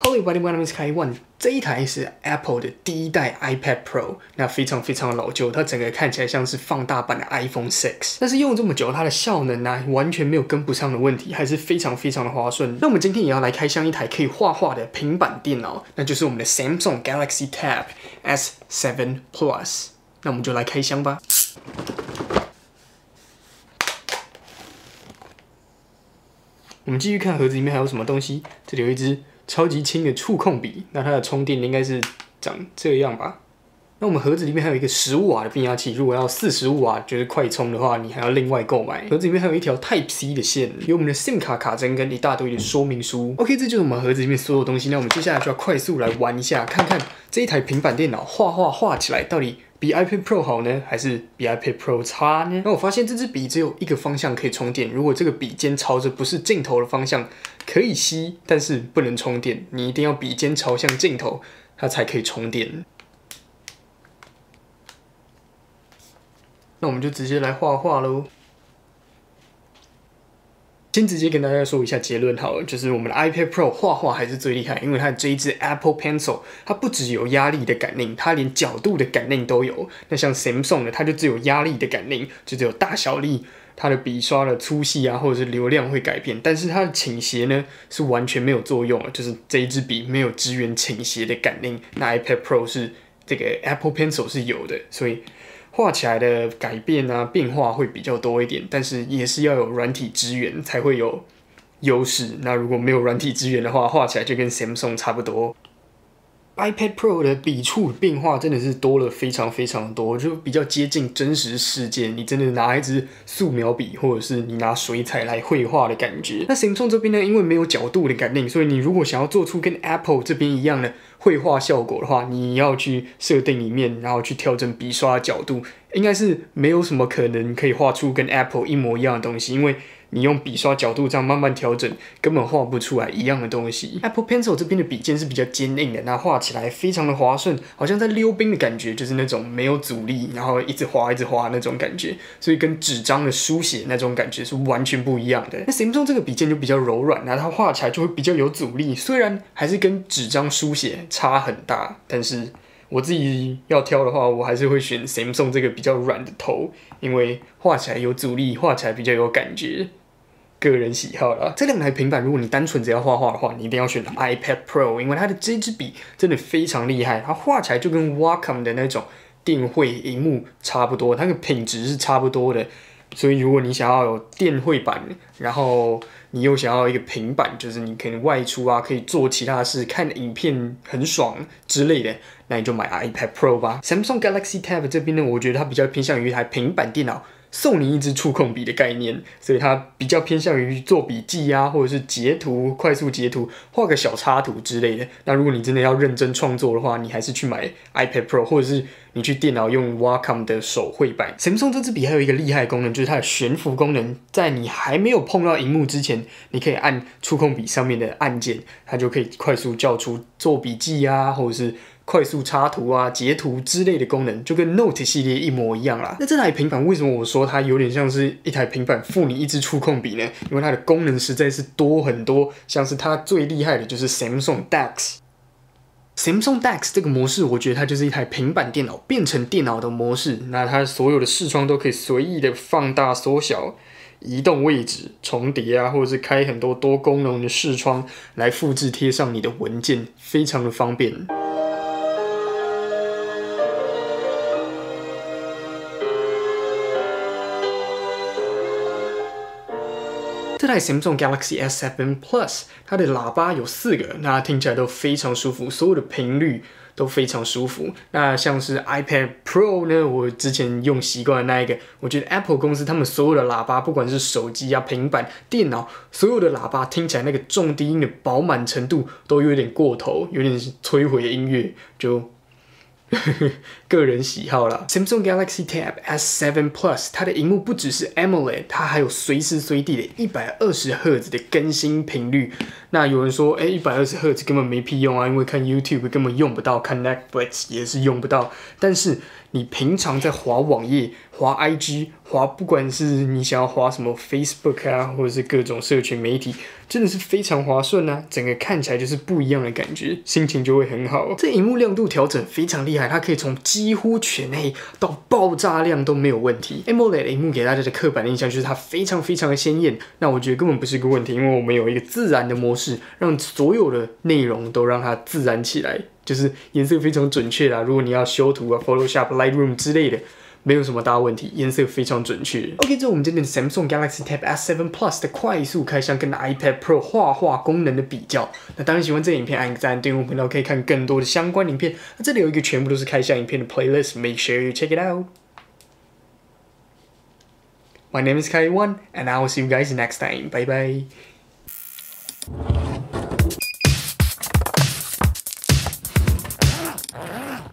Hello everybody, my name is Kai Wan。这一台是 Apple 的第一代 iPad Pro，那非常非常的老旧，它整个看起来像是放大版的 iPhone 6。但是用这么久，它的效能呢完全没有跟不上的问题，还是非常非常的滑顺。那我们今天也要来开箱一台可以画画的平板电脑，那就是我们的 Samsung Galaxy Tab S7 Plus。那我们就来开箱吧。我们继续看盒子里面还有什么东西，这里有一只。超级轻的触控笔，那它的充电应该是长这样吧？那我们盒子里面还有一个十五瓦的变压器，如果要四十五瓦就是快充的话，你还要另外购买。盒子里面还有一条 Type C 的线，有我们的 SIM 卡卡针跟一大堆的说明书。OK，这就是我们盒子里面所有东西。那我们接下来就要快速来玩一下，看看这一台平板电脑画画画起来到底。比 iPad Pro 好呢，还是比 iPad Pro 差呢？那我发现这支笔只有一个方向可以充电。如果这个笔尖朝着不是镜头的方向，可以吸，但是不能充电。你一定要笔尖朝向镜头，它才可以充电。那我们就直接来画画喽。先直接跟大家说一下结论好了，就是我们的 iPad Pro 画画还是最厉害，因为它这一支 Apple Pencil，它不只有压力的感应，它连角度的感应都有。那像 Samsung 的，它就只有压力的感应，就只有大小力，它的笔刷的粗细啊，或者是流量会改变，但是它的倾斜呢是完全没有作用了，就是这一支笔没有支援倾斜的感应。那 iPad Pro 是这个 Apple Pencil 是有的，所以。画起来的改变啊，变化会比较多一点，但是也是要有软体支援才会有优势。那如果没有软体支援的话，画起来就跟 Samsung 差不多。iPad Pro 的笔触变化真的是多了非常非常多，就比较接近真实世界。你真的拿一支素描笔，或者是你拿水彩来绘画的感觉。那 Samsung 这边呢，因为没有角度的感应，所以你如果想要做出跟 Apple 这边一样的绘画效果的话，你要去设定里面，然后去调整笔刷角度，应该是没有什么可能可以画出跟 Apple 一模一样的东西，因为。你用笔刷角度这样慢慢调整，根本画不出来一样的东西。Apple Pencil 这边的笔尖是比较坚硬的，那画起来非常的滑顺，好像在溜冰的感觉，就是那种没有阻力，然后一直滑一直滑那种感觉，所以跟纸张的书写那种感觉是完全不一样的。那 Samsung 这个笔尖就比较柔软，那它画起来就会比较有阻力，虽然还是跟纸张书写差很大，但是。我自己要挑的话，我还是会选 Samsung 这个比较软的头，因为画起来有阻力，画起来比较有感觉。个人喜好了。这两台平板，如果你单纯只要画画的话，你一定要选 iPad Pro，因为它的这支笔真的非常厉害，它画起来就跟 Wacom 的那种电绘荧幕差不多，它的品质是差不多的。所以如果你想要有电绘版，然后你又想要一个平板，就是你可能外出啊，可以做其他事，看影片很爽之类的，那你就买 iPad Pro 吧。Samsung Galaxy Tab 这边呢，我觉得它比较偏向于一台平板电脑。送你一支触控笔的概念，所以它比较偏向于做笔记啊，或者是截图、快速截图、画个小插图之类的。那如果你真的要认真创作的话，你还是去买 iPad Pro，或者是你去电脑用 Wacom 的手绘版。Samsung 这支笔还有一个厉害功能，就是它的悬浮功能，在你还没有碰到荧幕之前，你可以按触控笔上面的按键，它就可以快速叫出做笔记啊，或者是。快速插图啊、截图之类的功能，就跟 Note 系列一模一样啦。那这台平板为什么我说它有点像是一台平板附你一支触控笔呢？因为它的功能实在是多很多，像是它最厉害的就是 Samsung DeX。Samsung DeX 这个模式，我觉得它就是一台平板电脑变成电脑的模式。那它所有的视窗都可以随意的放大、缩小、移动位置、重叠啊，或者是开很多多功能的视窗来复制贴上你的文件，非常的方便。这台 Samsung Galaxy S7 Plus，它的喇叭有四个，那听起来都非常舒服，所有的频率都非常舒服。那像是 iPad Pro 呢，我之前用习惯的那一个，我觉得 Apple 公司他们所有的喇叭，不管是手机啊、平板、电脑，所有的喇叭听起来那个重低音的饱满程度都有点过头，有点摧毁音乐，就 个人喜好啦。Samsung Galaxy Tab S7 Plus 它的荧幕不只是 AMOLED，它还有随时随地的一百二十赫兹的更新频率。那有人说，哎，一百二十赫兹根本没屁用啊，因为看 YouTube 根本用不到，看 Netflix 也是用不到。但是你平常在滑网页、滑 IG、滑，不管是你想要滑什么 Facebook 啊，或者是各种社群媒体，真的是非常划算啊！整个看起来就是不一样的感觉，心情就会很好。这荧幕亮度调整非常厉害，它可以从几乎全黑到爆炸亮都没有问题。AMOLED 荧幕给大家的刻板印象就是它非常非常的鲜艳，那我觉得根本不是一个问题，因为我们有一个自然的模式，让所有的内容都让它自然起来，就是颜色非常准确啦。如果你要修图啊，Photoshop、Lightroom 之类的。没有什么大问题，颜色非常准确。OK，这是我们今天的 Samsung Galaxy Tab S7 Plus 的快速开箱跟 iPad Pro 画画功能的比较。那当然喜欢这个影片，按个赞，订阅我频道可以看更多的相关影片。那这里有一个全部都是开箱影片的 playlist，make sure you check it out。My name is Kai One，and I will see you guys next time. Bye bye.